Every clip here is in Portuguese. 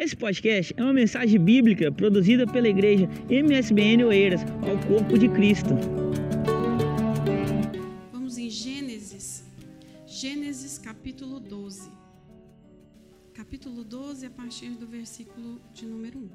Esse podcast é uma mensagem bíblica produzida pela igreja MSBN Oeiras ao corpo de Cristo. Vamos em Gênesis, Gênesis capítulo 12. Capítulo 12, a partir do versículo de número 1.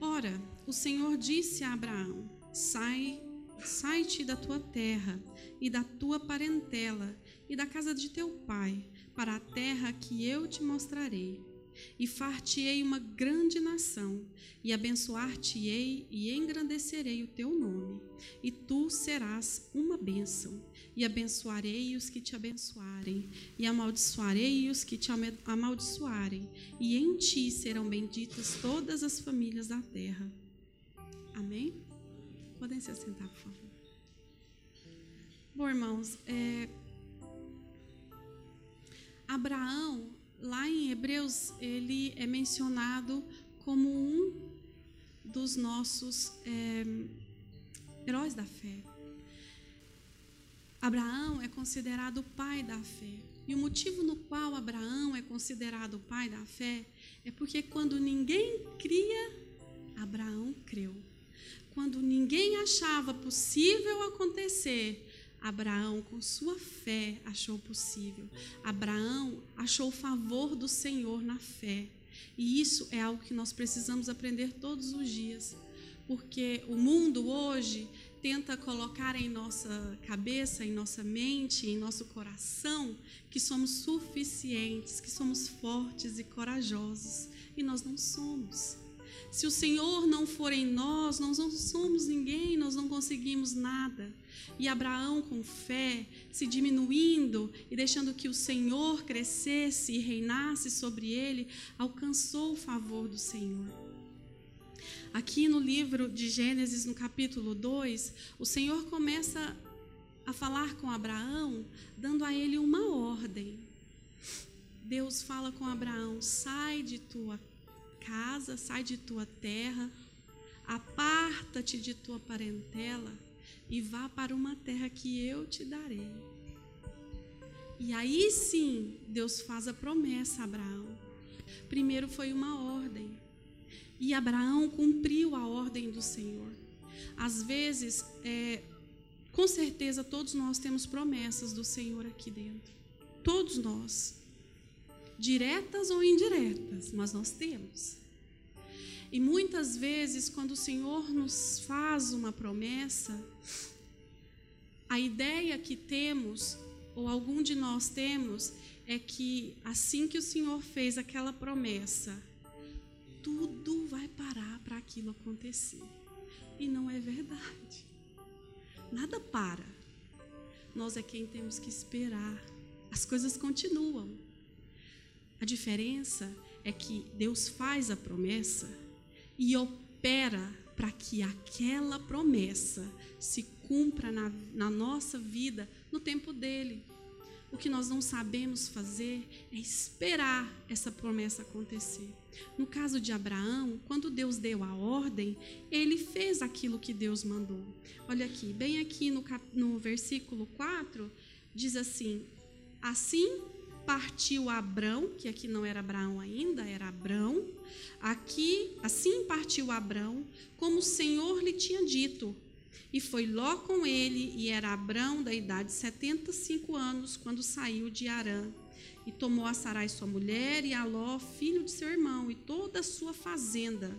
Ora, o Senhor disse a Abraão: Sai, sai-te da tua terra e da tua parentela e da casa de teu pai, para a terra que eu te mostrarei. E far-te-ei uma grande nação, e abençoar-te-ei e engrandecerei o teu nome, e tu serás uma bênção. E abençoarei os que te abençoarem, e amaldiçoarei os que te amaldiçoarem, e em ti serão benditas todas as famílias da terra. Amém? Podem se assentar, por favor. Bom, irmãos, é, Abraão, lá em Hebreus, ele é mencionado como um dos nossos é, heróis da fé. Abraão é considerado o pai da fé. E o motivo no qual Abraão é considerado o pai da fé é porque quando ninguém cria, Abraão creu. Quando ninguém achava possível acontecer, Abraão, com sua fé, achou possível. Abraão achou o favor do Senhor na fé. E isso é algo que nós precisamos aprender todos os dias. Porque o mundo hoje tenta colocar em nossa cabeça, em nossa mente, em nosso coração, que somos suficientes, que somos fortes e corajosos. E nós não somos. Se o Senhor não for em nós, nós não somos ninguém, nós não conseguimos nada. E Abraão, com fé, se diminuindo e deixando que o Senhor crescesse e reinasse sobre ele, alcançou o favor do Senhor. Aqui no livro de Gênesis, no capítulo 2, o Senhor começa a falar com Abraão, dando a ele uma ordem. Deus fala com Abraão: sai de tua casa, sai de tua terra, aparta-te de tua parentela e vá para uma terra que eu te darei. E aí sim, Deus faz a promessa a Abraão. Primeiro foi uma ordem. E Abraão cumpriu a ordem do Senhor. Às vezes, é, com certeza, todos nós temos promessas do Senhor aqui dentro. Todos nós. Diretas ou indiretas, mas nós temos. E muitas vezes, quando o Senhor nos faz uma promessa, a ideia que temos, ou algum de nós temos, é que assim que o Senhor fez aquela promessa, tudo vai parar para aquilo acontecer. E não é verdade. Nada para. Nós é quem temos que esperar. As coisas continuam. A diferença é que Deus faz a promessa e opera para que aquela promessa se cumpra na, na nossa vida no tempo dele. O que nós não sabemos fazer é esperar essa promessa acontecer. No caso de Abraão, quando Deus deu a ordem, ele fez aquilo que Deus mandou. Olha aqui, bem aqui no, no versículo 4, diz assim: Assim partiu Abrão, que aqui não era Abraão ainda, era Abrão. Aqui, assim partiu Abrão, como o Senhor lhe tinha dito. E foi Ló com ele, e era Abrão da idade de 75 anos, quando saiu de Arã. E tomou a Sarai sua mulher, e a Ló, filho de seu irmão, e toda a sua fazenda.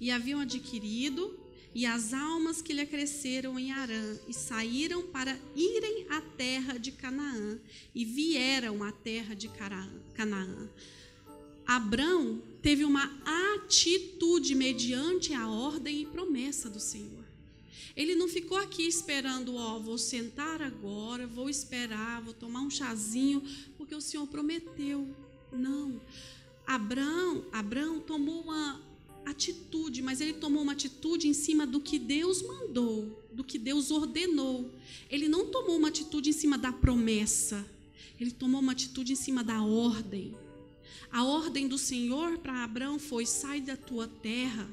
E haviam adquirido e as almas que lhe acresceram em Arã, e saíram para irem à terra de Canaã, e vieram à terra de Canaã. Abrão teve uma atitude mediante a ordem e promessa do Senhor. Ele não ficou aqui esperando, ó, vou sentar agora, vou esperar, vou tomar um chazinho, porque o Senhor prometeu. Não. Abrão, Abrão tomou uma atitude, mas ele tomou uma atitude em cima do que Deus mandou, do que Deus ordenou. Ele não tomou uma atitude em cima da promessa, ele tomou uma atitude em cima da ordem. A ordem do Senhor para Abraão foi: sai da tua terra,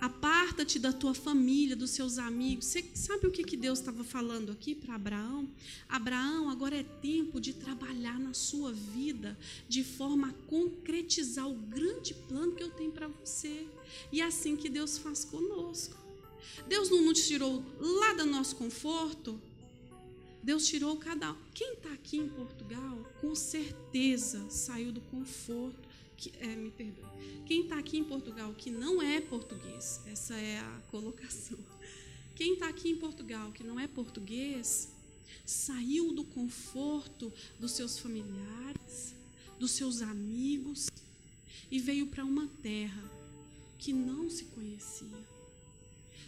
Aparta-te da tua família, dos seus amigos. Você sabe o que, que Deus estava falando aqui para Abraão? Abraão, agora é tempo de trabalhar na sua vida de forma a concretizar o grande plano que eu tenho para você. E é assim que Deus faz conosco. Deus não nos tirou lá do nosso conforto. Deus tirou cada. Quem está aqui em Portugal, com certeza saiu do conforto que, é, me perdoe, quem está aqui em Portugal que não é português, essa é a colocação. Quem está aqui em Portugal que não é português, saiu do conforto dos seus familiares, dos seus amigos e veio para uma terra que não se conhecia.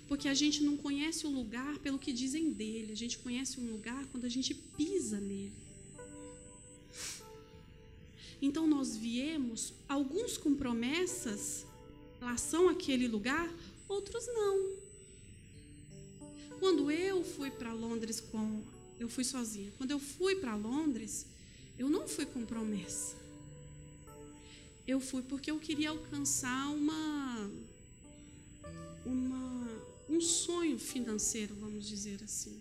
Porque a gente não conhece o lugar pelo que dizem dele, a gente conhece um lugar quando a gente pisa nele. Então nós viemos, alguns com promessas em relação àquele lugar, outros não. Quando eu fui para Londres com. Eu fui sozinha. Quando eu fui para Londres, eu não fui com promessa. Eu fui porque eu queria alcançar uma. uma um sonho financeiro, vamos dizer assim.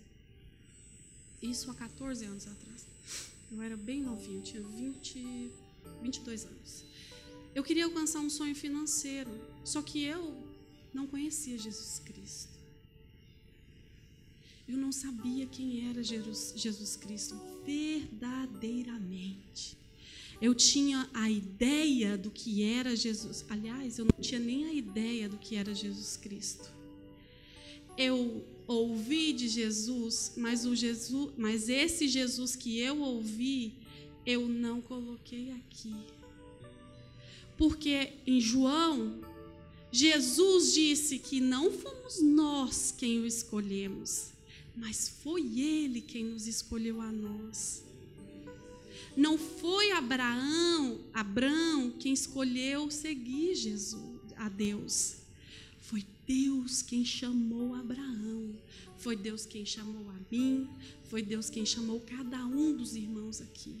Isso há 14 anos atrás. Eu era bem novinha, tinha 20, 22 anos. Eu queria alcançar um sonho financeiro, só que eu não conhecia Jesus Cristo. Eu não sabia quem era Jesus Cristo verdadeiramente. Eu tinha a ideia do que era Jesus. Aliás, eu não tinha nem a ideia do que era Jesus Cristo. Eu ouvi de Jesus, mas o Jesus, mas esse Jesus que eu ouvi eu não coloquei aqui. Porque em João, Jesus disse que não fomos nós quem o escolhemos, mas foi ele quem nos escolheu a nós. Não foi Abraão, Abraão quem escolheu seguir Jesus, a Deus. Foi Deus quem chamou Abraão. Foi Deus quem chamou a mim. Foi Deus quem chamou cada um dos irmãos aqui.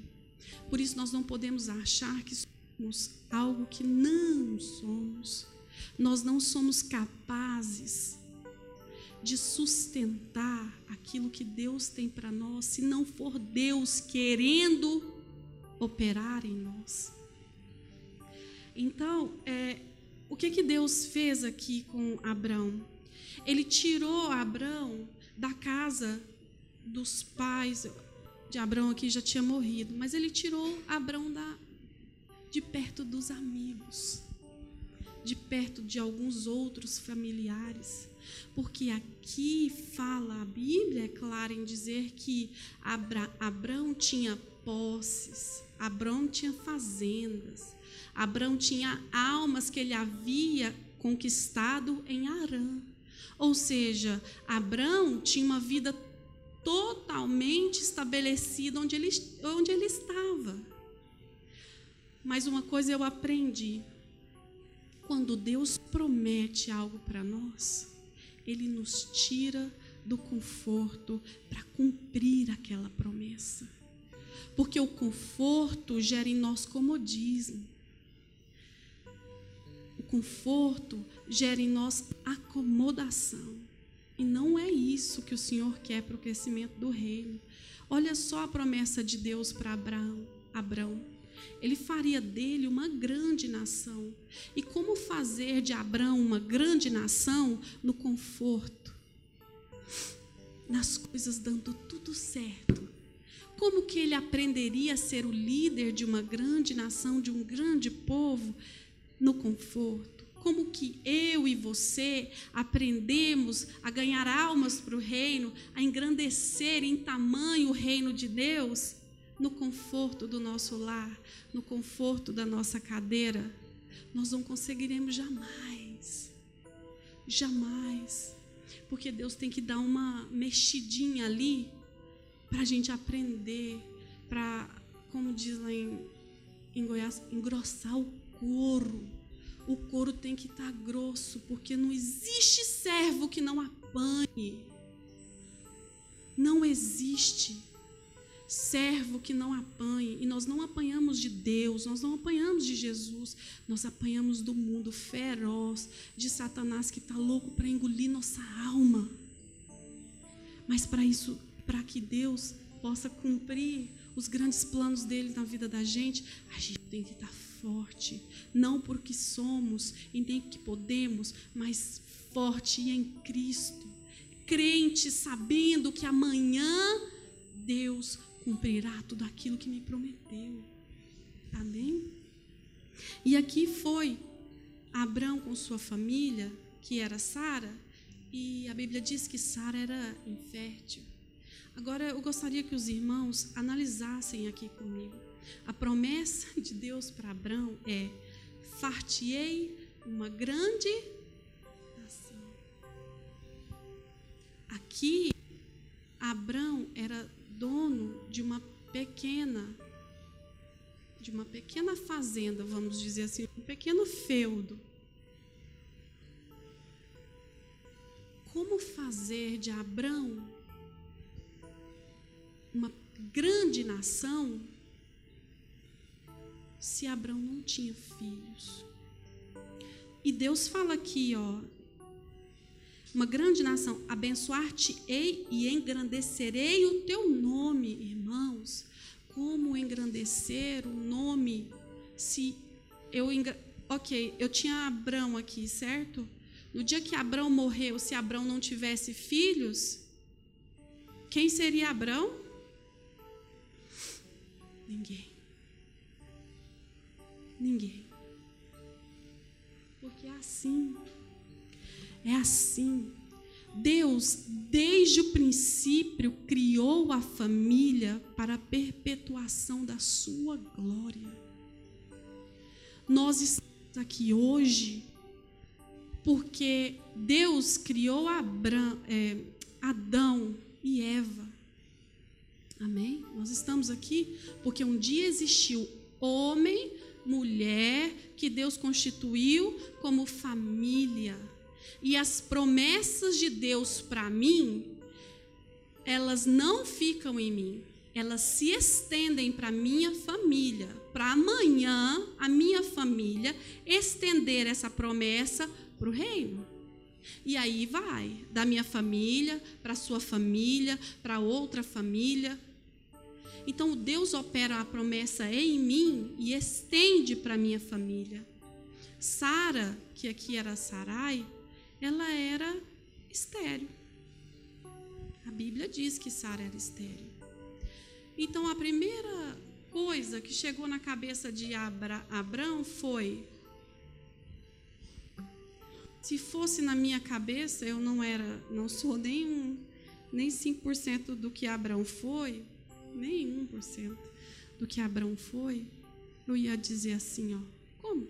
Por isso nós não podemos achar que somos algo que não somos. Nós não somos capazes de sustentar aquilo que Deus tem para nós, se não for Deus querendo operar em nós. Então, é, o que, que Deus fez aqui com Abraão? Ele tirou Abraão da casa dos pais, de Abraão aqui já tinha morrido, mas ele tirou Abraão da, de perto dos amigos, de perto de alguns outros familiares. Porque aqui fala, a Bíblia é clara em dizer que Abra, Abraão tinha posses, Abraão tinha fazendas, Abraão tinha almas que ele havia conquistado em Arã. Ou seja, Abraão tinha uma vida totalmente estabelecido onde ele, onde ele estava. Mas uma coisa eu aprendi: quando Deus promete algo para nós, Ele nos tira do conforto para cumprir aquela promessa. Porque o conforto gera em nós comodismo. O conforto gera em nós acomodação. E não é isso que o Senhor quer para o crescimento do reino. Olha só a promessa de Deus para Abraão. Abraão. Ele faria dele uma grande nação. E como fazer de Abraão uma grande nação no conforto? Nas coisas dando tudo certo. Como que ele aprenderia a ser o líder de uma grande nação, de um grande povo, no conforto? Como que eu e você aprendemos a ganhar almas para o reino, a engrandecer em tamanho o reino de Deus? No conforto do nosso lar, no conforto da nossa cadeira, nós não conseguiremos jamais. Jamais. Porque Deus tem que dar uma mexidinha ali para a gente aprender, para, como diz lá em, em Goiás, engrossar o couro o couro tem que estar tá grosso, porque não existe servo que não apanhe. Não existe. servo que não apanhe. E nós não apanhamos de Deus, nós não apanhamos de Jesus, nós apanhamos do mundo feroz, de Satanás que está louco para engolir nossa alma. Mas para isso, para que Deus possa cumprir os grandes planos dele na vida da gente, a gente tem que estar forte, não porque somos e nem que podemos, mas forte em Cristo, crente, sabendo que amanhã Deus cumprirá tudo aquilo que me prometeu. Amém? E aqui foi Abraão com sua família, que era Sara, e a Bíblia diz que Sara era infértil. Agora eu gostaria que os irmãos analisassem aqui comigo. A promessa de Deus para Abraão é: fartiei uma grande nação. Aqui, Abraão era dono de uma pequena de uma pequena fazenda, vamos dizer assim, um pequeno feudo. Como fazer de Abraão uma grande nação se Abraão não tinha filhos? E Deus fala aqui, ó, uma grande nação, abençoar-te-ei e engrandecerei o teu nome, irmãos. Como engrandecer o nome se eu OK, eu tinha Abraão aqui, certo? No dia que Abraão morreu, se Abraão não tivesse filhos, quem seria Abraão? Ninguém. Ninguém. Porque é assim. É assim. Deus, desde o princípio, criou a família para a perpetuação da sua glória. Nós estamos aqui hoje porque Deus criou é, Adão e Eva. Amém? Nós estamos aqui porque um dia existiu homem, mulher, que Deus constituiu como família. E as promessas de Deus para mim, elas não ficam em mim, elas se estendem para minha família, para amanhã a minha família estender essa promessa para o reino. E aí vai, da minha família para sua família, para outra família. Então Deus opera a promessa em mim e estende para minha família. Sara, que aqui era Sarai, ela era estéril. A Bíblia diz que Sara era estéril. Então a primeira coisa que chegou na cabeça de Abra, Abraão foi: se fosse na minha cabeça, eu não era, não sou nem um, nem 5% do que Abraão foi, nem 1% do que Abraão foi, eu ia dizer assim, ó, como?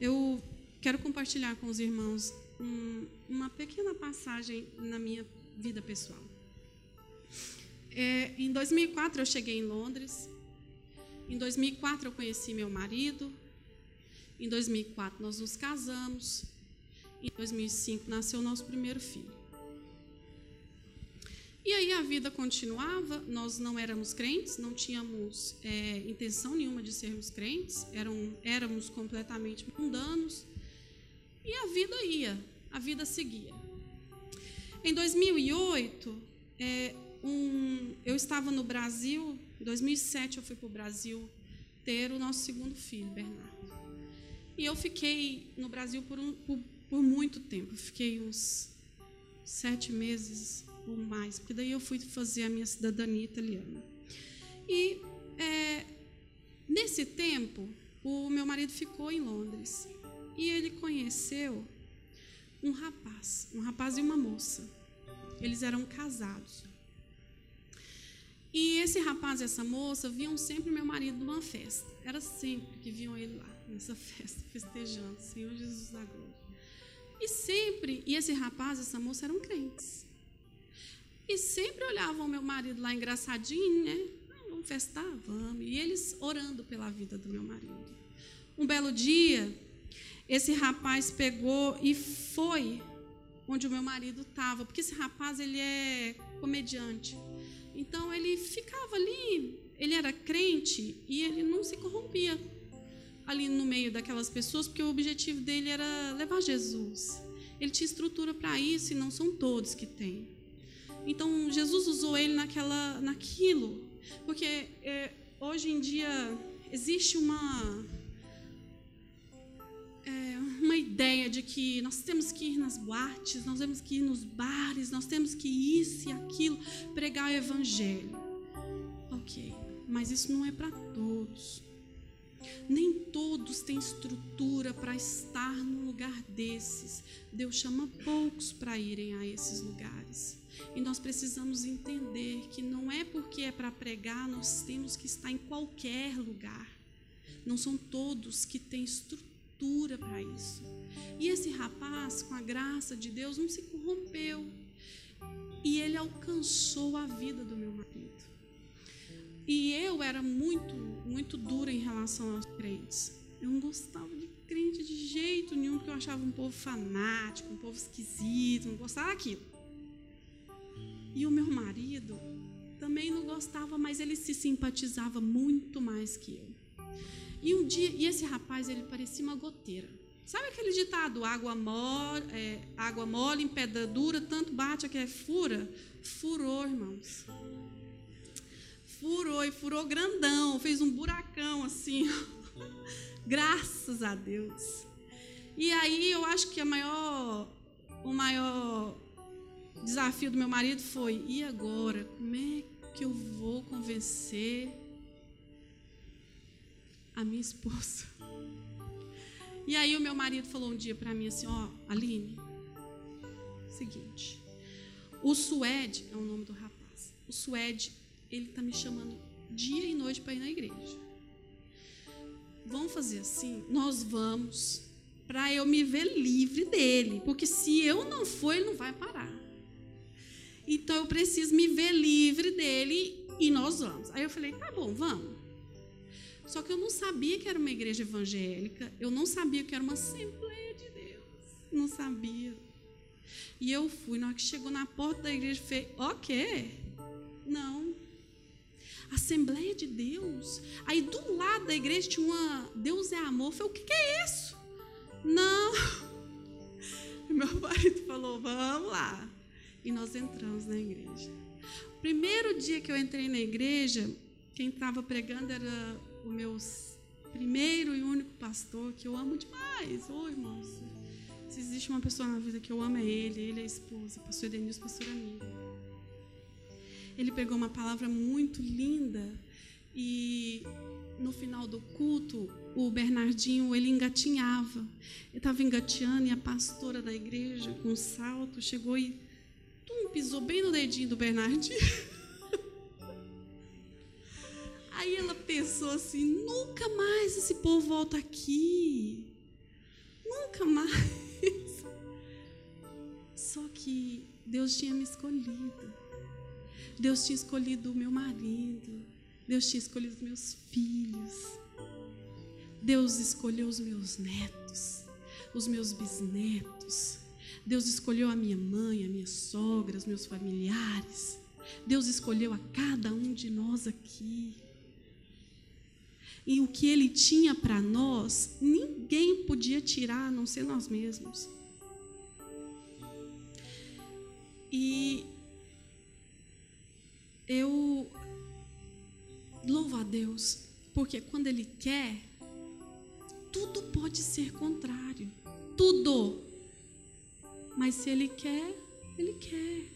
Eu quero compartilhar com os irmãos um, uma pequena passagem na minha vida pessoal. É, em 2004 eu cheguei em Londres. Em 2004 eu conheci meu marido. Em 2004 nós nos casamos. Em 2005 nasceu nosso primeiro filho. E aí a vida continuava, nós não éramos crentes, não tínhamos é, intenção nenhuma de sermos crentes, eram, éramos completamente mundanos. E a vida ia, a vida seguia. Em 2008, é, um, eu estava no Brasil, em 2007 eu fui para o Brasil ter o nosso segundo filho, Bernardo. E eu fiquei no Brasil por, um, por, por muito tempo, fiquei uns sete meses ou mais, porque daí eu fui fazer a minha cidadania italiana. E é, nesse tempo, o meu marido ficou em Londres e ele conheceu um rapaz, um rapaz e uma moça. Eles eram casados. E esse rapaz e essa moça viam sempre meu marido numa festa. Era sempre que viam ele lá, nessa festa, festejando, Senhor Jesus da glória. E sempre, e esse rapaz e essa moça eram crentes. E sempre olhavam meu marido lá engraçadinho, né? Ah, vamos festar? Vamos. E eles orando pela vida do meu marido. Um belo dia, esse rapaz pegou e foi onde o meu marido estava, porque esse rapaz ele é comediante. Então ele ficava ali, ele era crente e ele não se corrompia ali no meio daquelas pessoas, porque o objetivo dele era levar Jesus. Ele tinha estrutura para isso e não são todos que têm. Então Jesus usou ele naquela, naquilo, porque é, hoje em dia existe uma é, uma ideia de que nós temos que ir nas boates, nós temos que ir nos bares, nós temos que isso e aquilo, pregar o evangelho. Ok, mas isso não é para todos. Nem todos têm estrutura para estar num lugar desses. Deus chama poucos para irem a esses lugares. E nós precisamos entender que não é porque é para pregar, nós temos que estar em qualquer lugar. Não são todos que têm estrutura para isso. E esse rapaz, com a graça de Deus, não se corrompeu. E ele alcançou a vida do meu marido. E eu era muito, muito dura em relação aos crentes. Eu não gostava de crente de jeito nenhum, porque eu achava um povo fanático, um povo esquisito, não gostava daquilo. E o meu marido também não gostava, mas ele se simpatizava muito mais que eu. E um dia, e esse rapaz, ele parecia uma goteira. Sabe aquele ditado, água mole, é, água mole em pedra dura, tanto bate que é fura? Furou, irmãos furou e furou grandão, fez um buracão assim. Graças a Deus. E aí eu acho que a maior, o maior desafio do meu marido foi: e agora? Como é que eu vou convencer a minha esposa? E aí o meu marido falou um dia para mim assim: ó, oh, Aline, seguinte, o Suede é o nome do rapaz. O Suede ele está me chamando dia e noite para ir na igreja. Vamos fazer assim? Nós vamos para eu me ver livre dele, porque se eu não for, ele não vai parar. Então eu preciso me ver livre dele e nós vamos. Aí eu falei, tá bom, vamos. Só que eu não sabia que era uma igreja evangélica, eu não sabia que era uma Assembleia de Deus, não sabia. E eu fui, na hora que chegou na porta da igreja, falei, ok, não, Assembleia de Deus. Aí do lado da igreja tinha uma Deus é amor. Eu falei, o que, que é isso? Não. Meu marido falou, vamos lá. E nós entramos na igreja. O primeiro dia que eu entrei na igreja, quem estava pregando era o meu primeiro e único pastor, que eu amo demais. Oi, irmãos. Se existe uma pessoa na vida que eu amo, é ele. Ele é a esposa, pastor Edenilson, pastor amiga ele pegou uma palavra muito linda e no final do culto, o Bernardinho, ele engatinhava. Ele estava engateando e a pastora da igreja, com um salto, chegou e pisou bem no dedinho do Bernardinho. Aí ela pensou assim: nunca mais esse povo volta aqui. Nunca mais. Só que Deus tinha me escolhido. Deus tinha escolhido o meu marido. Deus tinha escolhido os meus filhos. Deus escolheu os meus netos, os meus bisnetos. Deus escolheu a minha mãe, a minha sogra, os meus familiares. Deus escolheu a cada um de nós aqui. E o que Ele tinha para nós, ninguém podia tirar a não ser nós mesmos. E eu louvo a Deus, porque quando Ele quer, tudo pode ser contrário. Tudo. Mas se Ele quer, Ele quer.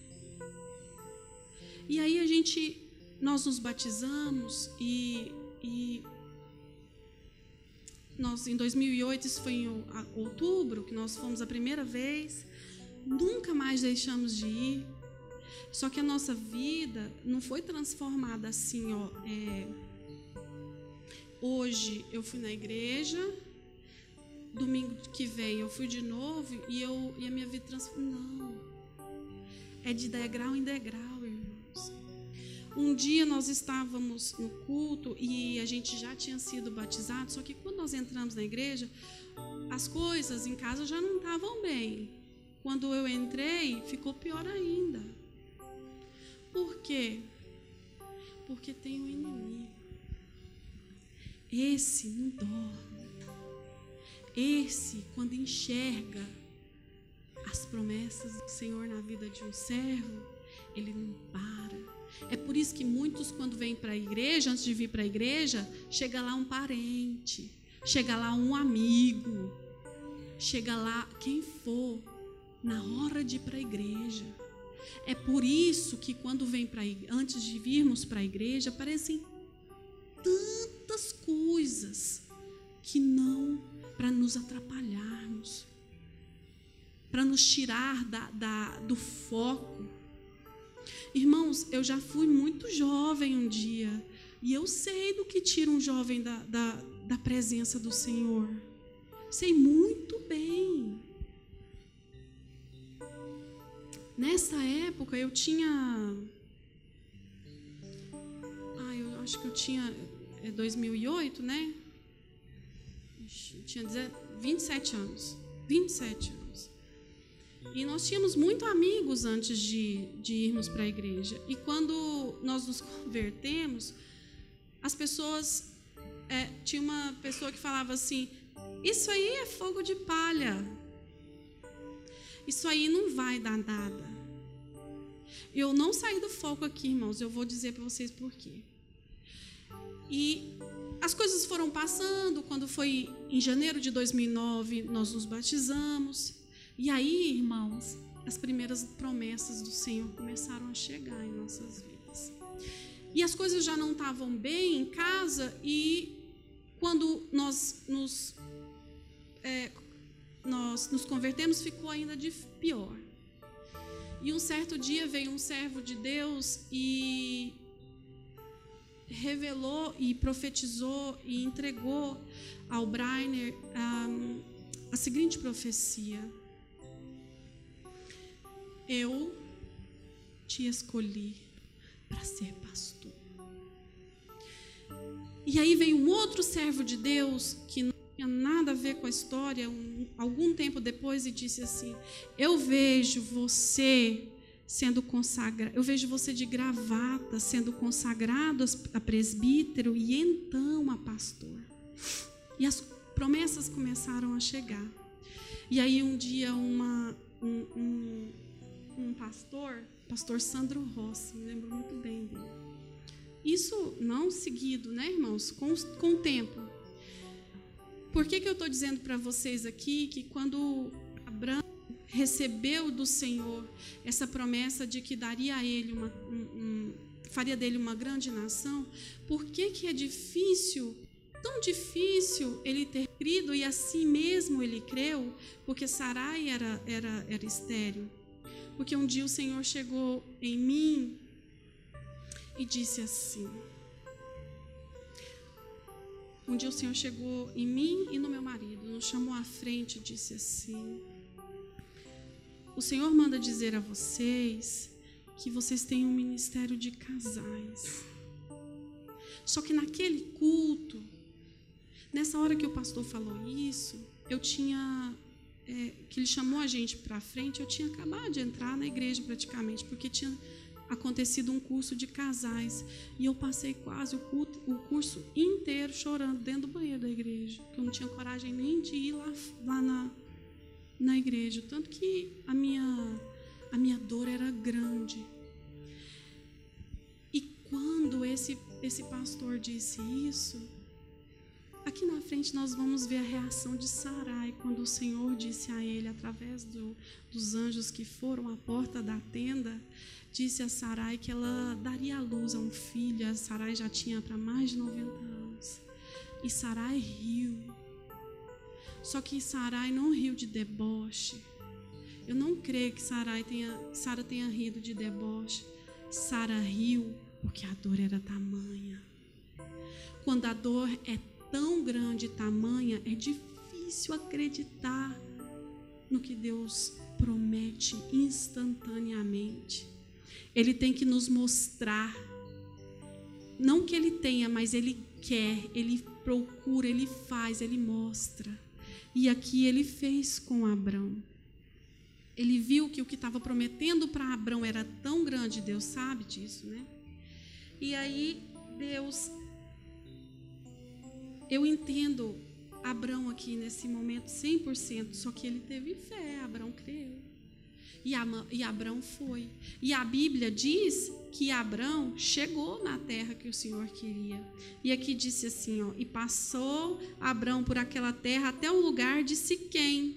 E aí a gente, nós nos batizamos e, e nós em 2008, isso foi em outubro, que nós fomos a primeira vez, nunca mais deixamos de ir. Só que a nossa vida não foi transformada assim, ó. É, hoje eu fui na igreja, domingo que vem eu fui de novo e, eu, e a minha vida transformou. Não. É de degrau em degrau, irmãos. Um dia nós estávamos no culto e a gente já tinha sido batizado, só que quando nós entramos na igreja, as coisas em casa já não estavam bem quando eu entrei, ficou pior ainda. Por quê? Porque tem um inimigo. Esse não dorme. Esse, quando enxerga as promessas do Senhor na vida de um servo, ele não para. É por isso que muitos, quando vêm para a igreja, antes de vir para a igreja, chega lá um parente, chega lá um amigo, chega lá quem for, na hora de ir para a igreja. É por isso que quando vem para antes de virmos para a igreja, aparecem tantas coisas que não para nos atrapalharmos, para nos tirar da, da, do foco. Irmãos, eu já fui muito jovem um dia e eu sei do que tira um jovem da, da, da presença do Senhor. Sei muito bem. Nessa época eu tinha. Ah, eu acho que eu tinha. É 2008, né? Tinha 27 anos. 27 anos. E nós tínhamos muito amigos antes de, de irmos para a igreja. E quando nós nos convertemos, as pessoas. É, tinha uma pessoa que falava assim: Isso aí é fogo de palha. Isso aí não vai dar nada. Eu não saí do foco aqui, irmãos. Eu vou dizer para vocês por quê. E as coisas foram passando. Quando foi em janeiro de 2009, nós nos batizamos. E aí, irmãos, as primeiras promessas do Senhor começaram a chegar em nossas vidas. E as coisas já não estavam bem em casa. E quando nós nos é, nós nos convertemos, ficou ainda de pior. E um certo dia veio um servo de Deus e revelou e profetizou e entregou ao Brainer um, a seguinte profecia: Eu te escolhi para ser pastor. E aí veio um outro servo de Deus que não tinha nada a ver com a história, um, algum tempo depois, e disse assim: Eu vejo você sendo consagrado, eu vejo você de gravata sendo consagrado a presbítero e então a pastor. E as promessas começaram a chegar. E aí um dia uma, um, um, um pastor, pastor Sandro Rossi, me lembro muito bem dele. Isso não seguido, né, irmãos? Com, com o tempo. Por que, que eu estou dizendo para vocês aqui que quando Abraão recebeu do Senhor essa promessa de que daria a ele uma, um, um, faria dele uma grande nação, por que, que é difícil, tão difícil ele ter crido e assim mesmo ele creu? Porque Sarai era, era, era estéreo. Porque um dia o Senhor chegou em mim e disse assim: um dia o Senhor chegou em mim e no meu marido, nos chamou à frente e disse assim: O Senhor manda dizer a vocês que vocês têm um ministério de casais. Só que naquele culto, nessa hora que o pastor falou isso, eu tinha é, que ele chamou a gente para frente, eu tinha acabado de entrar na igreja praticamente, porque tinha acontecido um curso de casais e eu passei quase o, culto, o curso inteiro chorando dentro do banheiro da igreja, que eu não tinha coragem nem de ir lá, lá na, na igreja, tanto que a minha a minha dor era grande. E quando esse esse pastor disse isso, Aqui na frente nós vamos ver a reação de Sarai quando o Senhor disse a ele, através do, dos anjos que foram à porta da tenda, disse a Sarai que ela daria luz a um filho. A Sarai já tinha para mais de 90 anos. E Sarai riu. Só que Sarai não riu de deboche. Eu não creio que Sarai tenha, Sara tenha rido de deboche. Sara riu porque a dor era tamanha. Quando a dor é tão grande tamanha, é difícil acreditar no que Deus promete instantaneamente. Ele tem que nos mostrar, não que ele tenha, mas ele quer, ele procura, ele faz, ele mostra. E aqui ele fez com Abraão. ele viu que o que estava prometendo para Abraão era tão grande, Deus sabe disso, né? E aí Deus eu entendo Abraão aqui nesse momento 100%, só que ele teve fé, Abraão creu. E, Abraão foi. E a Bíblia diz que Abraão chegou na terra que o Senhor queria. E aqui disse assim, ó, e passou Abraão por aquela terra até o lugar de Siquém,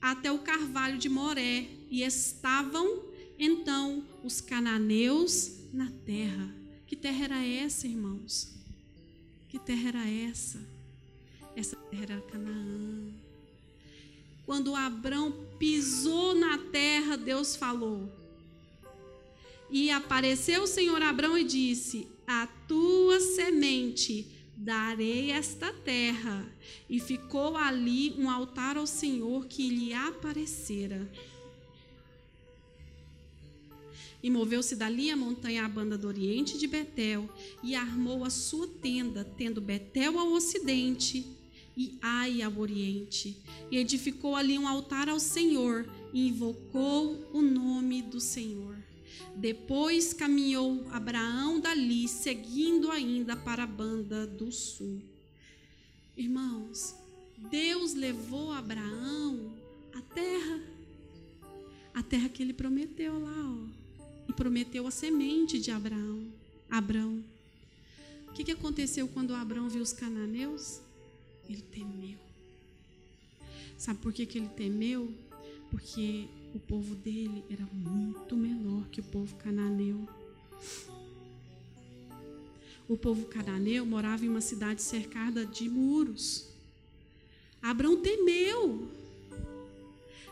até o carvalho de Moré, e estavam então os cananeus na terra. Que terra era essa, irmãos? Que terra era essa? Essa terra era Canaã. Quando Abraão pisou na terra, Deus falou. E apareceu o Senhor Abraão e disse: A tua semente darei esta terra. E ficou ali um altar ao Senhor que lhe aparecera. E moveu-se dali a montanha à banda do oriente de Betel, e armou a sua tenda, tendo Betel ao ocidente e Ai ao oriente. E edificou ali um altar ao Senhor, e invocou o nome do Senhor. Depois caminhou Abraão dali, seguindo ainda para a banda do sul. Irmãos, Deus levou Abraão à terra, a terra que ele prometeu lá, ó e prometeu a semente de Abraão. Abraão. O que, que aconteceu quando Abraão viu os cananeus? Ele temeu. Sabe por que, que ele temeu? Porque o povo dele era muito menor que o povo cananeu. O povo cananeu morava em uma cidade cercada de muros. Abraão temeu.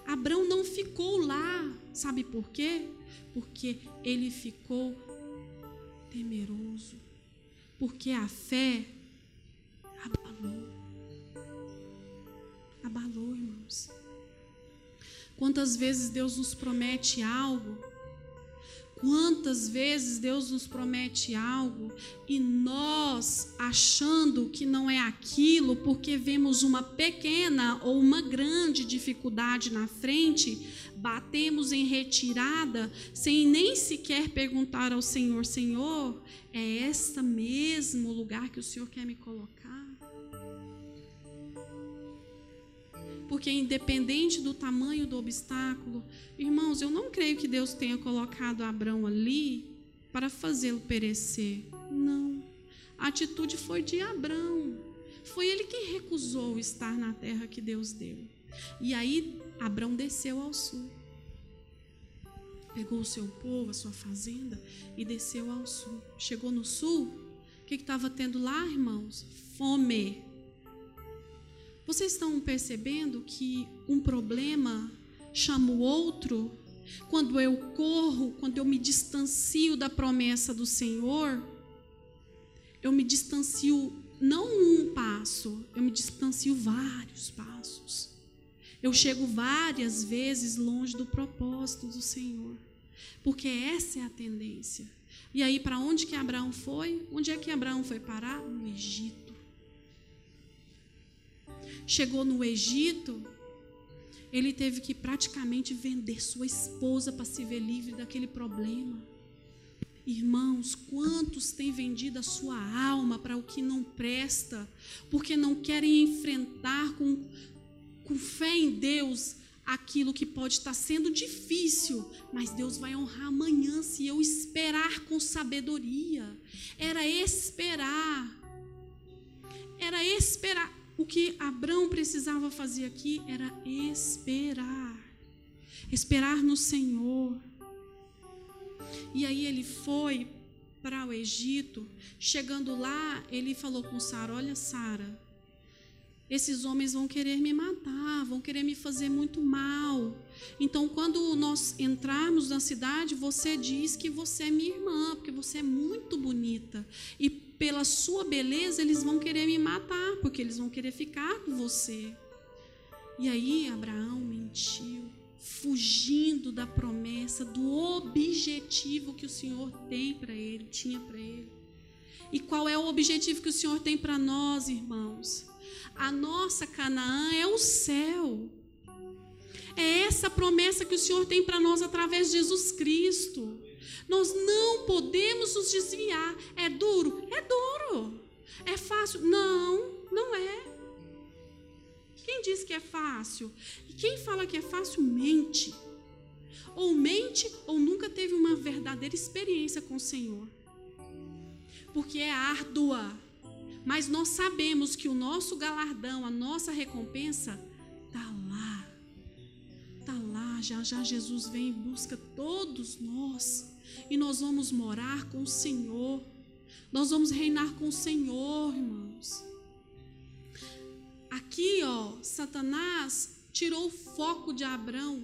Abraão não ficou lá. Sabe por quê? porque ele ficou temeroso, porque a fé abalou. Abalou, irmãos. Quantas vezes Deus nos promete algo Quantas vezes Deus nos promete algo e nós, achando que não é aquilo, porque vemos uma pequena ou uma grande dificuldade na frente, batemos em retirada, sem nem sequer perguntar ao Senhor: Senhor, é este mesmo lugar que o Senhor quer me colocar? Porque independente do tamanho do obstáculo, irmãos, eu não creio que Deus tenha colocado Abraão ali para fazê-lo perecer. Não. A atitude foi de Abraão. Foi ele quem recusou estar na terra que Deus deu. E aí Abraão desceu ao sul. Pegou o seu povo, a sua fazenda e desceu ao sul. Chegou no sul, o que estava tendo lá, irmãos? Fome. Vocês estão percebendo que um problema chama o outro? Quando eu corro, quando eu me distancio da promessa do Senhor, eu me distancio não um passo, eu me distancio vários passos. Eu chego várias vezes longe do propósito do Senhor, porque essa é a tendência. E aí, para onde que Abraão foi? Onde é que Abraão foi parar? No Egito chegou no Egito, ele teve que praticamente vender sua esposa para se ver livre daquele problema. Irmãos, quantos têm vendido a sua alma para o que não presta, porque não querem enfrentar com, com fé em Deus aquilo que pode estar sendo difícil, mas Deus vai honrar amanhã se eu esperar com sabedoria. Era esperar. Era esperar. O que Abraão precisava fazer aqui era esperar. Esperar no Senhor. E aí ele foi para o Egito. Chegando lá, ele falou com Sara: Olha, Sara, esses homens vão querer me matar, vão querer me fazer muito mal. Então, quando nós entrarmos na cidade, você diz que você é minha irmã, porque você é muito bonita. E pela sua beleza, eles vão querer me matar, porque eles vão querer ficar com você. E aí Abraão mentiu, fugindo da promessa, do objetivo que o Senhor tem para ele, tinha para ele. E qual é o objetivo que o Senhor tem para nós, irmãos? A nossa Canaã é o céu. É essa promessa que o Senhor tem para nós através de Jesus Cristo. Nós não podemos nos desviar. É duro? É duro. É fácil? Não, não é. Quem diz que é fácil? Quem fala que é fácil mente. Ou mente ou nunca teve uma verdadeira experiência com o Senhor. Porque é árdua. Mas nós sabemos que o nosso galardão, a nossa recompensa, está lá. Está lá. Já já Jesus vem e busca todos nós. E nós vamos morar com o Senhor. Nós vamos reinar com o Senhor, irmãos. Aqui, ó, Satanás tirou o foco de Abraão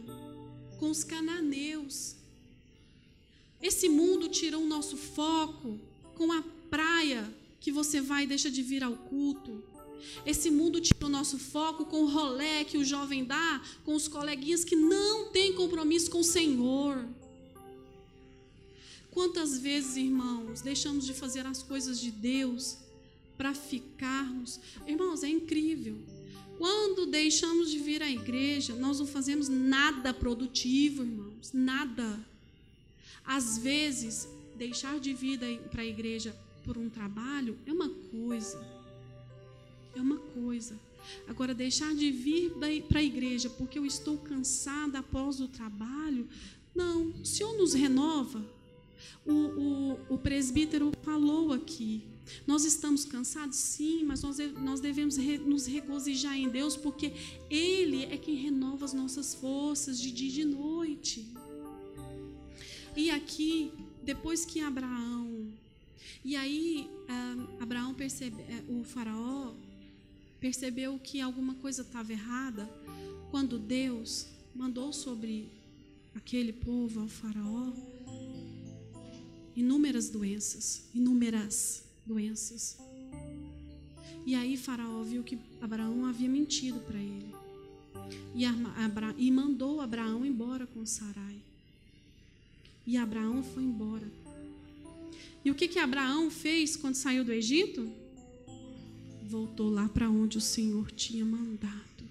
com os cananeus. Esse mundo tirou o nosso foco com a praia que você vai e deixa de vir ao culto. Esse mundo tira o nosso foco com o rolé que o jovem dá com os coleguinhas que não têm compromisso com o Senhor. Quantas vezes, irmãos, deixamos de fazer as coisas de Deus para ficarmos. Irmãos, é incrível. Quando deixamos de vir à igreja, nós não fazemos nada produtivo, irmãos, nada. Às vezes, deixar de vir para a igreja por um trabalho é uma coisa. É uma coisa. Agora, deixar de vir para a igreja porque eu estou cansada após o trabalho, não. O Senhor nos renova. O, o, o presbítero falou aqui. Nós estamos cansados, sim, mas nós, nós devemos re, nos regozijar em Deus, porque Ele é quem renova as nossas forças de dia e de noite. E aqui, depois que Abraão e aí Abraão percebe, é, o faraó percebeu que alguma coisa estava errada quando Deus mandou sobre aquele povo, ao faraó, inúmeras doenças, inúmeras doenças. E aí Faraó viu que Abraão havia mentido para ele. E, Abra, e mandou Abraão embora com Sarai. E Abraão foi embora. E o que, que Abraão fez quando saiu do Egito? Voltou lá para onde o Senhor tinha mandado.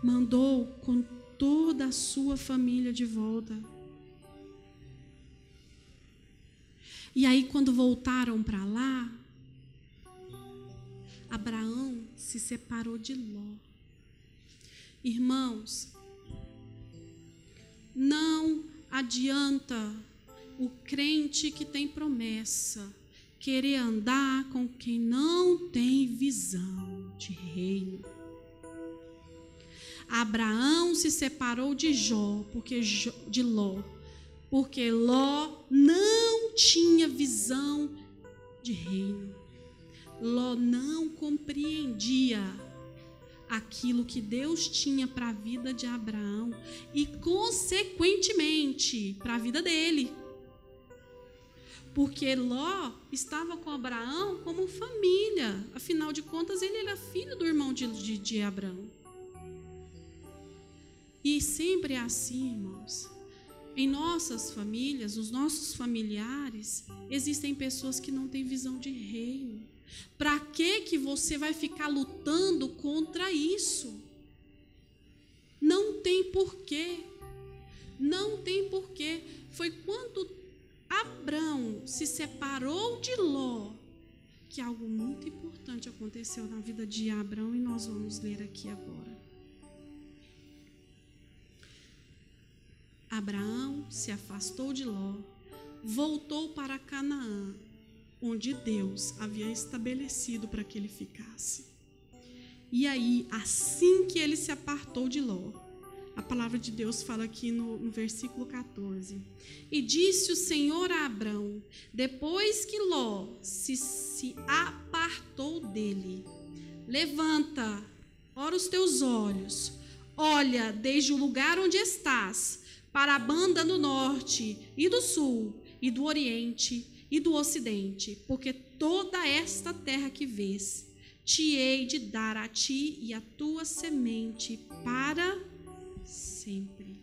Mandou com toda a sua família de volta. E aí, quando voltaram para lá, Abraão se separou de Ló. Irmãos, não adianta o crente que tem promessa querer andar com quem não tem visão de reino. Abraão se separou de Jó, porque de Ló, porque Ló não tinha visão de reino. Ló não compreendia aquilo que Deus tinha para a vida de Abraão e, consequentemente, para a vida dele. Porque Ló estava com Abraão como família. Afinal de contas, ele era filho do irmão de, de, de Abraão. E sempre é assim, irmãos. Em nossas famílias, os nossos familiares, existem pessoas que não têm visão de reino. Para que que você vai ficar lutando contra isso? Não tem porquê. Não tem porquê. Foi quando Abraão se separou de Ló que algo muito importante aconteceu na vida de Abraão e nós vamos ler aqui agora. Abraão se afastou de Ló, voltou para Canaã, onde Deus havia estabelecido para que ele ficasse. E aí, assim que ele se apartou de Ló, a palavra de Deus fala aqui no, no, versículo 14. E disse o Senhor a Abrão, depois que Ló se, se apartou dele: Levanta, ora os teus olhos, olha desde o lugar onde estás, para a banda do norte e do sul, e do oriente e do ocidente, porque toda esta terra que vês, te hei de dar a ti e a tua semente para sempre.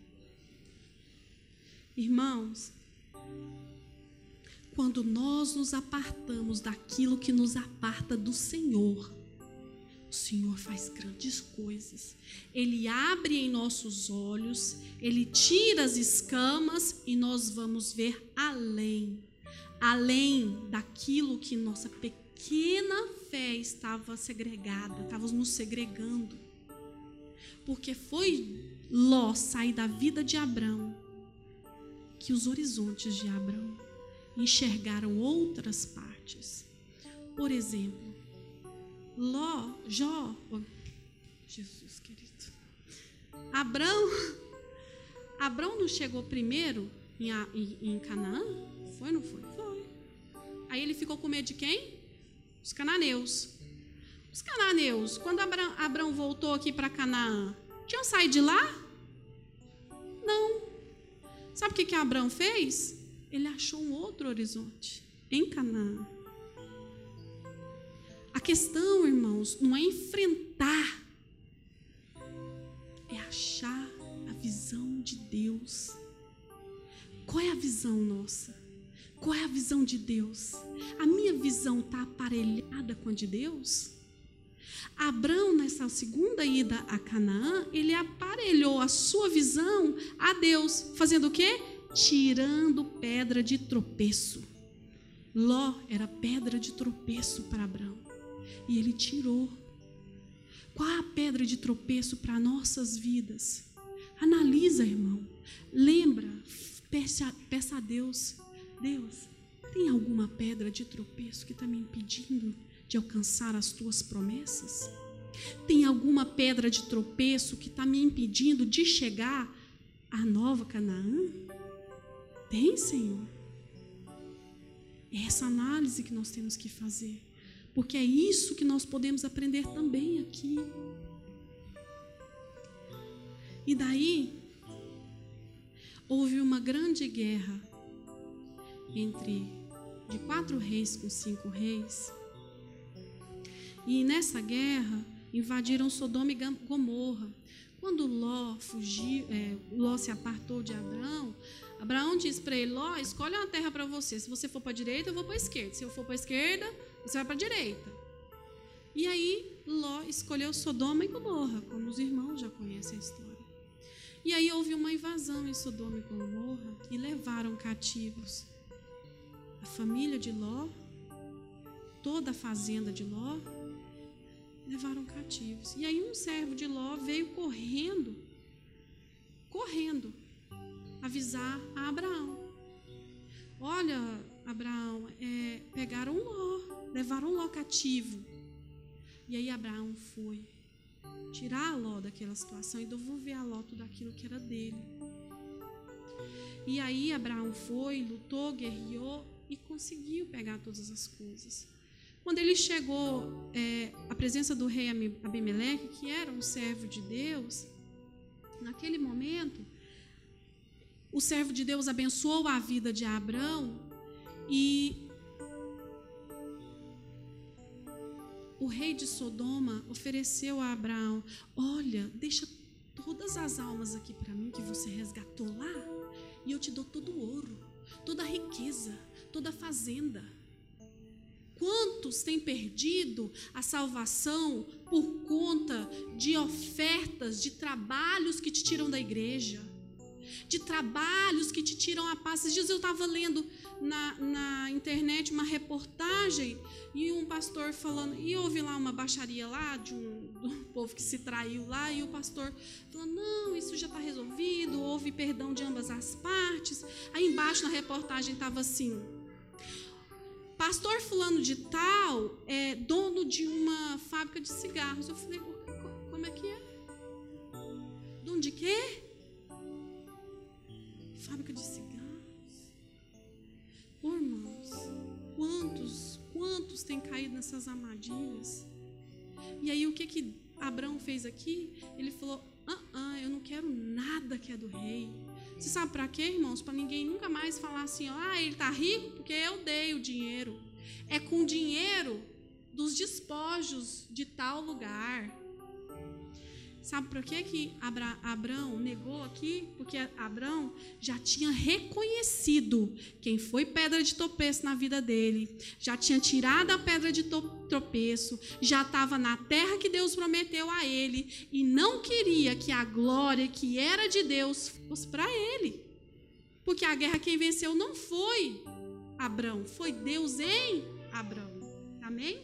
Irmãos, quando nós nos apartamos daquilo que nos aparta do Senhor, o Senhor faz grandes coisas. Ele abre em nossos olhos, ele tira as escamas e nós vamos ver além. Além daquilo que nossa pequena fé estava segregada, estava nos segregando. Porque foi Ló sair da vida de Abraão que os horizontes de Abraão enxergaram outras partes. Por exemplo, Ló, Jó, oh, Jesus querido. Abraão, Abraão não chegou primeiro em, em, em Canaã? Foi não foi? Foi. Aí ele ficou com medo de quem? Os cananeus. Os cananeus, quando Abraão, Abraão voltou aqui para Canaã, tinham saído de lá? Não. Sabe o que, que Abraão fez? Ele achou um outro horizonte em Canaã. Questão, irmãos, não é enfrentar, é achar a visão de Deus. Qual é a visão nossa? Qual é a visão de Deus? A minha visão está aparelhada com a de Deus? Abraão, nessa segunda ida a Canaã, ele aparelhou a sua visão a Deus, fazendo o quê? Tirando pedra de tropeço. Ló era pedra de tropeço para Abraão. E ele tirou. Qual a pedra de tropeço para nossas vidas? Analisa, irmão. Lembra, peça, peça a Deus. Deus, tem alguma pedra de tropeço que está me impedindo de alcançar as tuas promessas? Tem alguma pedra de tropeço que está me impedindo de chegar à nova Canaã? Tem, Senhor. É essa análise que nós temos que fazer. Porque é isso que nós podemos aprender também aqui. E daí, houve uma grande guerra entre de quatro reis com cinco reis. E nessa guerra invadiram Sodoma e Gomorra. Quando Ló fugiu, é, Ló se apartou de Abraão, Abraão disse para ele: Ló, escolhe uma terra para você. Se você for para a direita, eu vou para a esquerda. Se eu for para a esquerda, você vai para a direita. E aí Ló escolheu Sodoma e Gomorra, como os irmãos já conhecem a história. E aí houve uma invasão em Sodoma e Gomorra e levaram cativos a família de Ló, toda a fazenda de Ló levaram cativos. E aí um servo de Ló veio correndo, correndo, avisar a Abraão. Olha, Abraão, é, pegaram Ló, levaram Ló cativo. E aí Abraão foi tirar Ló daquela situação e devolver a Ló tudo aquilo que era dele. E aí Abraão foi, lutou, guerreou e conseguiu pegar todas as coisas. Quando ele chegou é, à presença do rei Abimeleque, que era um servo de Deus, naquele momento, o servo de Deus abençoou a vida de Abraão e o rei de Sodoma ofereceu a Abraão: Olha, deixa todas as almas aqui para mim que você resgatou lá, e eu te dou todo o ouro, toda a riqueza, toda a fazenda. Quantos têm perdido a salvação por conta de ofertas, de trabalhos que te tiram da igreja? De trabalhos que te tiram a paz. Esses dias eu estava lendo na, na internet uma reportagem e um pastor falando, e houve lá uma baixaria lá de um, de um povo que se traiu lá, e o pastor falando: não, isso já está resolvido, houve perdão de ambas as partes. Aí embaixo na reportagem estava assim pastor fulano de tal é dono de uma fábrica de cigarros. Eu falei, como é que é? Dono de quê? Nessas armadilhas? E aí o que que Abraão fez aqui? Ele falou: ah, ah, eu não quero nada que é do rei. Você sabe para quê, irmãos? Para ninguém nunca mais falar assim, ah, ele está rico porque eu dei o dinheiro. É com dinheiro dos despojos de tal lugar. Sabe por que, que Abra, Abrão negou aqui? Porque Abrão já tinha reconhecido quem foi pedra de tropeço na vida dele, já tinha tirado a pedra de tropeço, já estava na terra que Deus prometeu a ele e não queria que a glória que era de Deus fosse para ele. Porque a guerra quem venceu não foi Abrão, foi Deus em Abrão. Amém?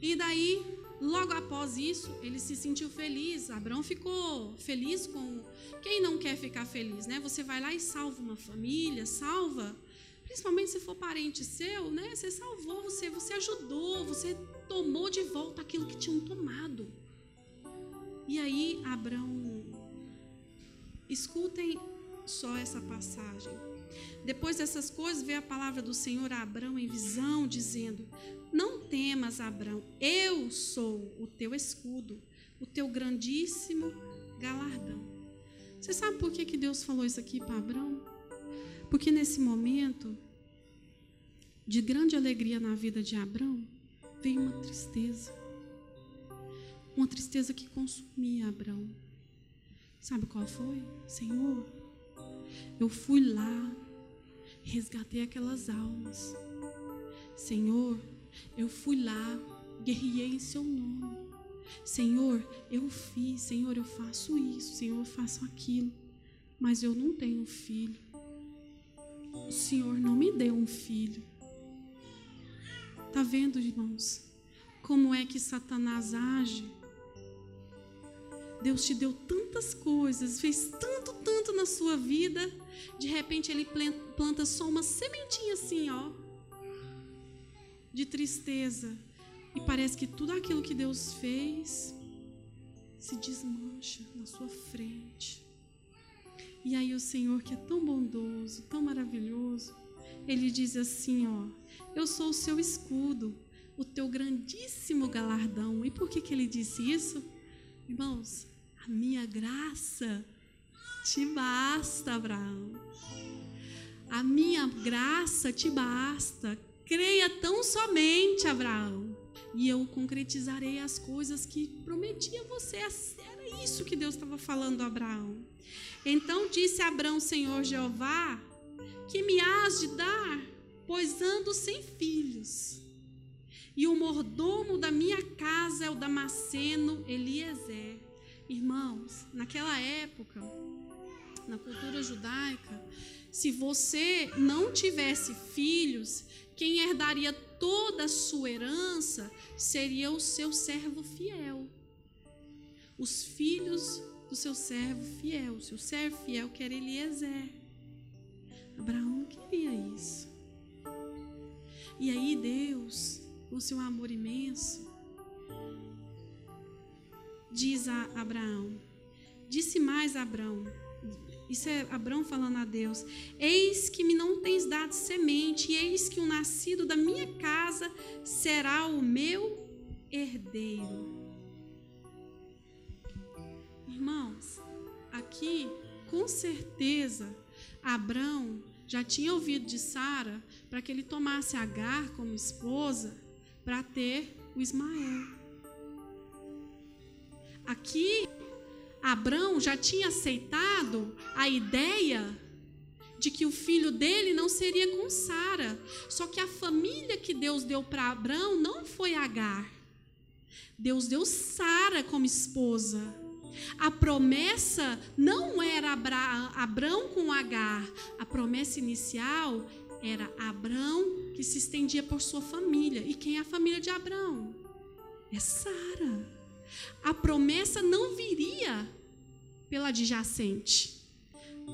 E daí Logo após isso, ele se sentiu feliz. Abraão ficou feliz com. Quem não quer ficar feliz, né? Você vai lá e salva uma família, salva. Principalmente se for parente seu, né? Você salvou, você, você ajudou, você tomou de volta aquilo que tinham tomado. E aí, Abraão, escutem só essa passagem. Depois dessas coisas, veio a palavra do Senhor a Abraão em visão, dizendo: Não temas, Abraão, eu sou o teu escudo, o teu grandíssimo galardão. Você sabe por que, que Deus falou isso aqui para Abraão? Porque nesse momento de grande alegria na vida de Abraão, veio uma tristeza. Uma tristeza que consumia Abraão. Sabe qual foi? Senhor, eu fui lá, resgatei aquelas almas. Senhor, eu fui lá, guerriei em seu nome. Senhor, eu fiz, Senhor, eu faço isso, Senhor, eu faço aquilo, mas eu não tenho filho. O Senhor não me deu um filho. Tá vendo, irmãos? Como é que Satanás age? Deus te deu tantas coisas, fez tanto, tanto na sua vida, de repente ele planta só uma sementinha assim, ó, de tristeza. E parece que tudo aquilo que Deus fez se desmancha na sua frente. E aí o Senhor, que é tão bondoso, tão maravilhoso, ele diz assim, ó: Eu sou o seu escudo, o teu grandíssimo galardão. E por que que ele disse isso? Irmãos, a minha graça te basta, Abraão. A minha graça te basta. Creia tão somente, Abraão, e eu concretizarei as coisas que prometi a você. Era isso que Deus estava falando a Abraão. Então disse Abraão, Senhor Jeová, que me has de dar, pois ando sem filhos. E o mordomo da minha casa é o Damasceno Eliezer. Irmãos, naquela época, na cultura judaica, se você não tivesse filhos, quem herdaria toda a sua herança seria o seu servo fiel. Os filhos do seu servo fiel. O seu servo fiel que era Eliezer. Abraão queria isso. E aí Deus, com seu amor imenso, diz a Abraão. Disse mais a Abraão. Isso é Abraão falando a Deus: Eis que me não tens dado semente, e eis que o nascido da minha casa será o meu herdeiro. Irmãos, aqui, com certeza, Abraão já tinha ouvido de Sara para que ele tomasse Agar como esposa para ter o Ismael. Aqui, Abraão já tinha aceitado a ideia de que o filho dele não seria com Sara. Só que a família que Deus deu para Abraão não foi Agar. Deus deu Sara como esposa. A promessa não era Abraão com Agar. A promessa inicial era Abraão que se estendia por sua família. E quem é a família de Abraão? É Sara a promessa não viria pela adjacente.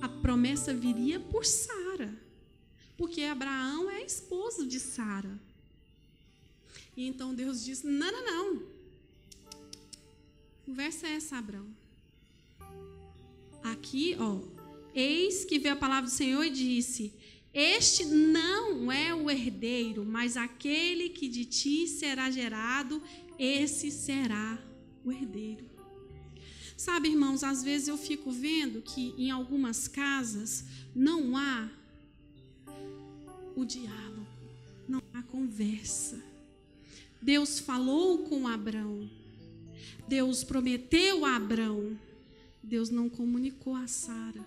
A promessa viria por Sara. Porque Abraão é esposo de Sara. E então Deus disse: Não, não, não. Conversa é essa, Abraão. Aqui, ó. Eis que veio a palavra do Senhor e disse: Este não é o herdeiro, mas aquele que de ti será gerado, esse será o herdeiro. Sabe, irmãos, às vezes eu fico vendo que em algumas casas não há o diálogo, não há conversa. Deus falou com Abraão. Deus prometeu a Abrão. Deus não comunicou a Sara.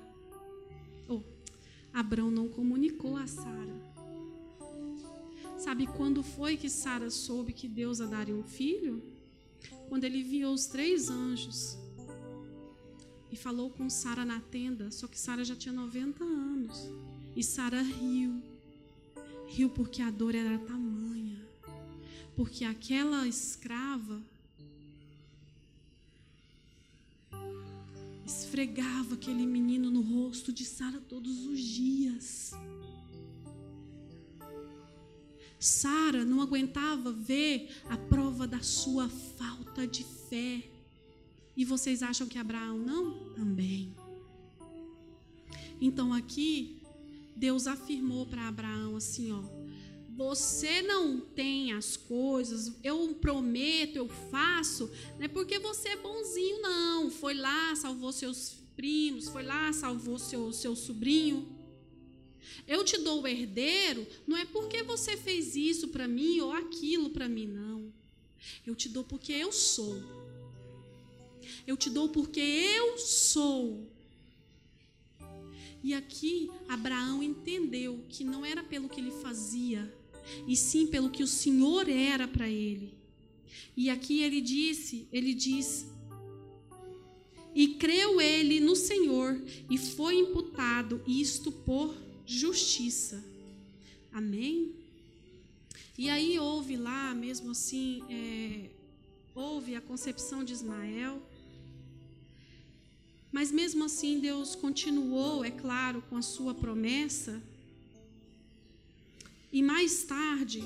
Oh, Abrão não comunicou a Sara. Sabe quando foi que Sara soube que Deus a daria um filho? Quando ele enviou os três anjos e falou com Sara na tenda, só que Sara já tinha 90 anos. E Sara riu. Riu porque a dor era tamanha. Porque aquela escrava esfregava aquele menino no rosto de Sara todos os dias. Sara não aguentava ver a prova da sua falta de fé. E vocês acham que Abraão não? Também. Então aqui Deus afirmou para Abraão assim, ó: Você não tem as coisas, eu prometo, eu faço, não é porque você é bonzinho não. Foi lá, salvou seus primos, foi lá, salvou seu seu sobrinho. Eu te dou o herdeiro, não é porque você fez isso para mim ou aquilo para mim, não. Eu te dou porque eu sou. Eu te dou porque eu sou. E aqui Abraão entendeu que não era pelo que ele fazia, e sim pelo que o Senhor era para ele. E aqui ele disse, ele diz: E creu ele no Senhor, e foi imputado isto por justiça. Amém? E aí houve lá, mesmo assim, é, houve a concepção de Ismael. Mas mesmo assim, Deus continuou, é claro, com a sua promessa. E mais tarde,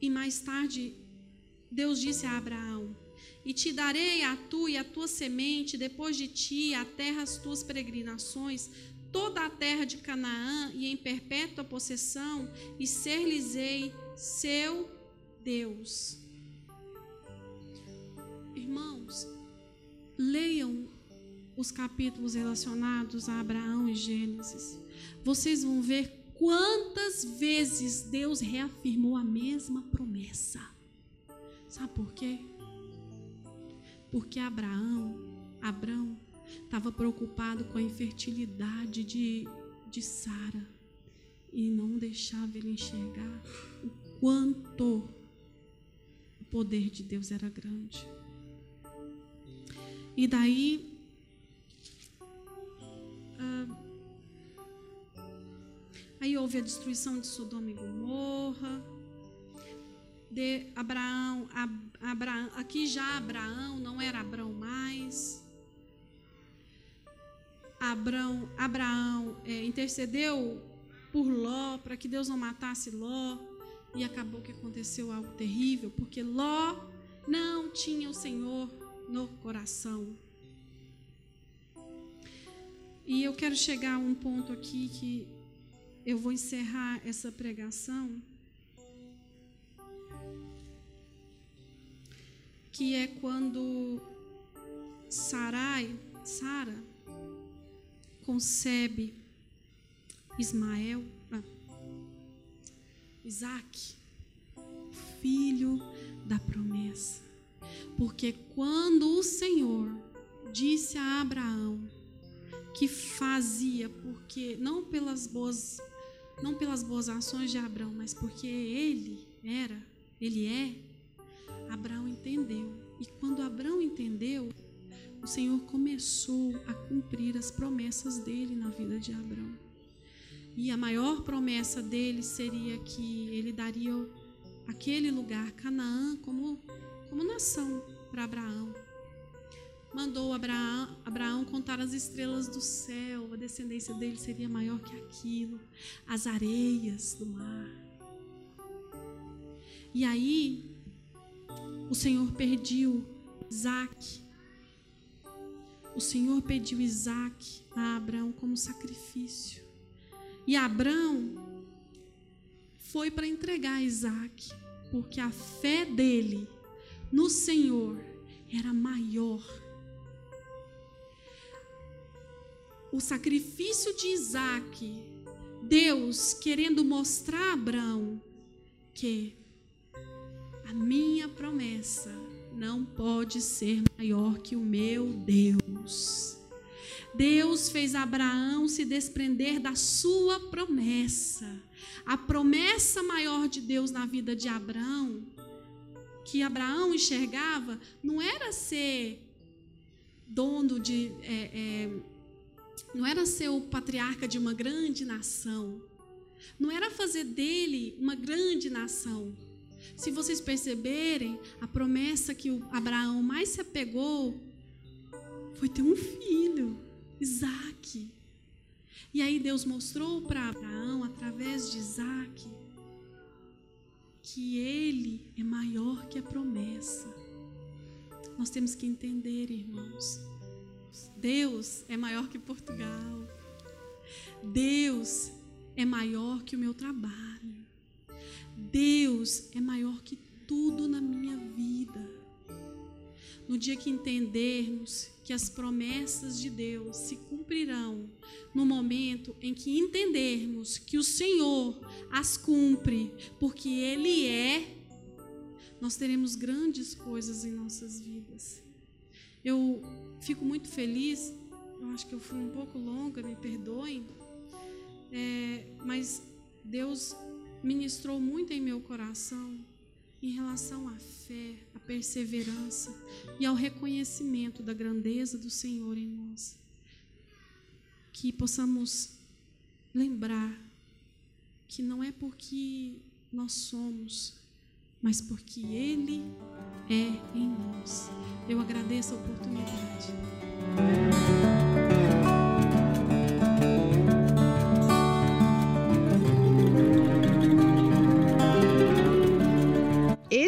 e mais tarde, Deus disse a Abraão: e te darei a tu e a tua semente depois de ti a terra as tuas peregrinações, toda a terra de Canaã e em perpétua possessão, e ser-lhes-ei seu Deus. Irmãos, leiam os capítulos relacionados a Abraão e Gênesis. Vocês vão ver quantas vezes Deus reafirmou a mesma promessa. Sabe por quê? Porque Abraão, Abraão, estava preocupado com a infertilidade de, de Sara e não deixava ele enxergar o quanto o poder de Deus era grande. E daí ah, aí houve a destruição de Sodoma e Gomorra de Abraão, Abraão, aqui já Abraão não era Abraão mais. Abraão, Abraão é, intercedeu por Ló para que Deus não matasse Ló e acabou que aconteceu algo terrível porque Ló não tinha o Senhor no coração. E eu quero chegar a um ponto aqui que eu vou encerrar essa pregação. Que é quando Sarai, Sara, concebe Ismael, ah, Isaac, filho da promessa. Porque quando o Senhor disse a Abraão que fazia porque não pelas boas não pelas boas ações de Abraão, mas porque ele era, ele é Abraão entendeu. E quando Abraão entendeu, o Senhor começou a cumprir as promessas dele na vida de Abraão. E a maior promessa dele seria que ele daria aquele lugar, Canaã, como, como nação para Abraão. Mandou Abraão, Abraão contar as estrelas do céu, a descendência dele seria maior que aquilo, as areias do mar. E aí, o Senhor pediu Isaac. O Senhor pediu Isaac a Abraão como sacrifício. E Abraão foi para entregar Isaac, porque a fé dele no Senhor era maior. O sacrifício de Isaac, Deus querendo mostrar a Abraão que A minha promessa não pode ser maior que o meu Deus. Deus fez Abraão se desprender da sua promessa. A promessa maior de Deus na vida de Abraão, que Abraão enxergava, não era ser dono de. É, é, não era ser o patriarca de uma grande nação. Não era fazer dele uma grande nação. Se vocês perceberem, a promessa que o Abraão mais se apegou foi ter um filho, Isaac. E aí Deus mostrou para Abraão, através de Isaac, que ele é maior que a promessa. Nós temos que entender, irmãos. Deus é maior que Portugal. Deus é maior que o meu trabalho. Deus é maior que tudo na minha vida. No dia que entendermos que as promessas de Deus se cumprirão, no momento em que entendermos que o Senhor as cumpre, porque Ele é, nós teremos grandes coisas em nossas vidas. Eu fico muito feliz, eu acho que eu fui um pouco longa, me perdoem, é, mas Deus ministrou muito em meu coração em relação à fé, à perseverança e ao reconhecimento da grandeza do Senhor em nós. Que possamos lembrar que não é porque nós somos, mas porque Ele é em nós. Eu agradeço a oportunidade.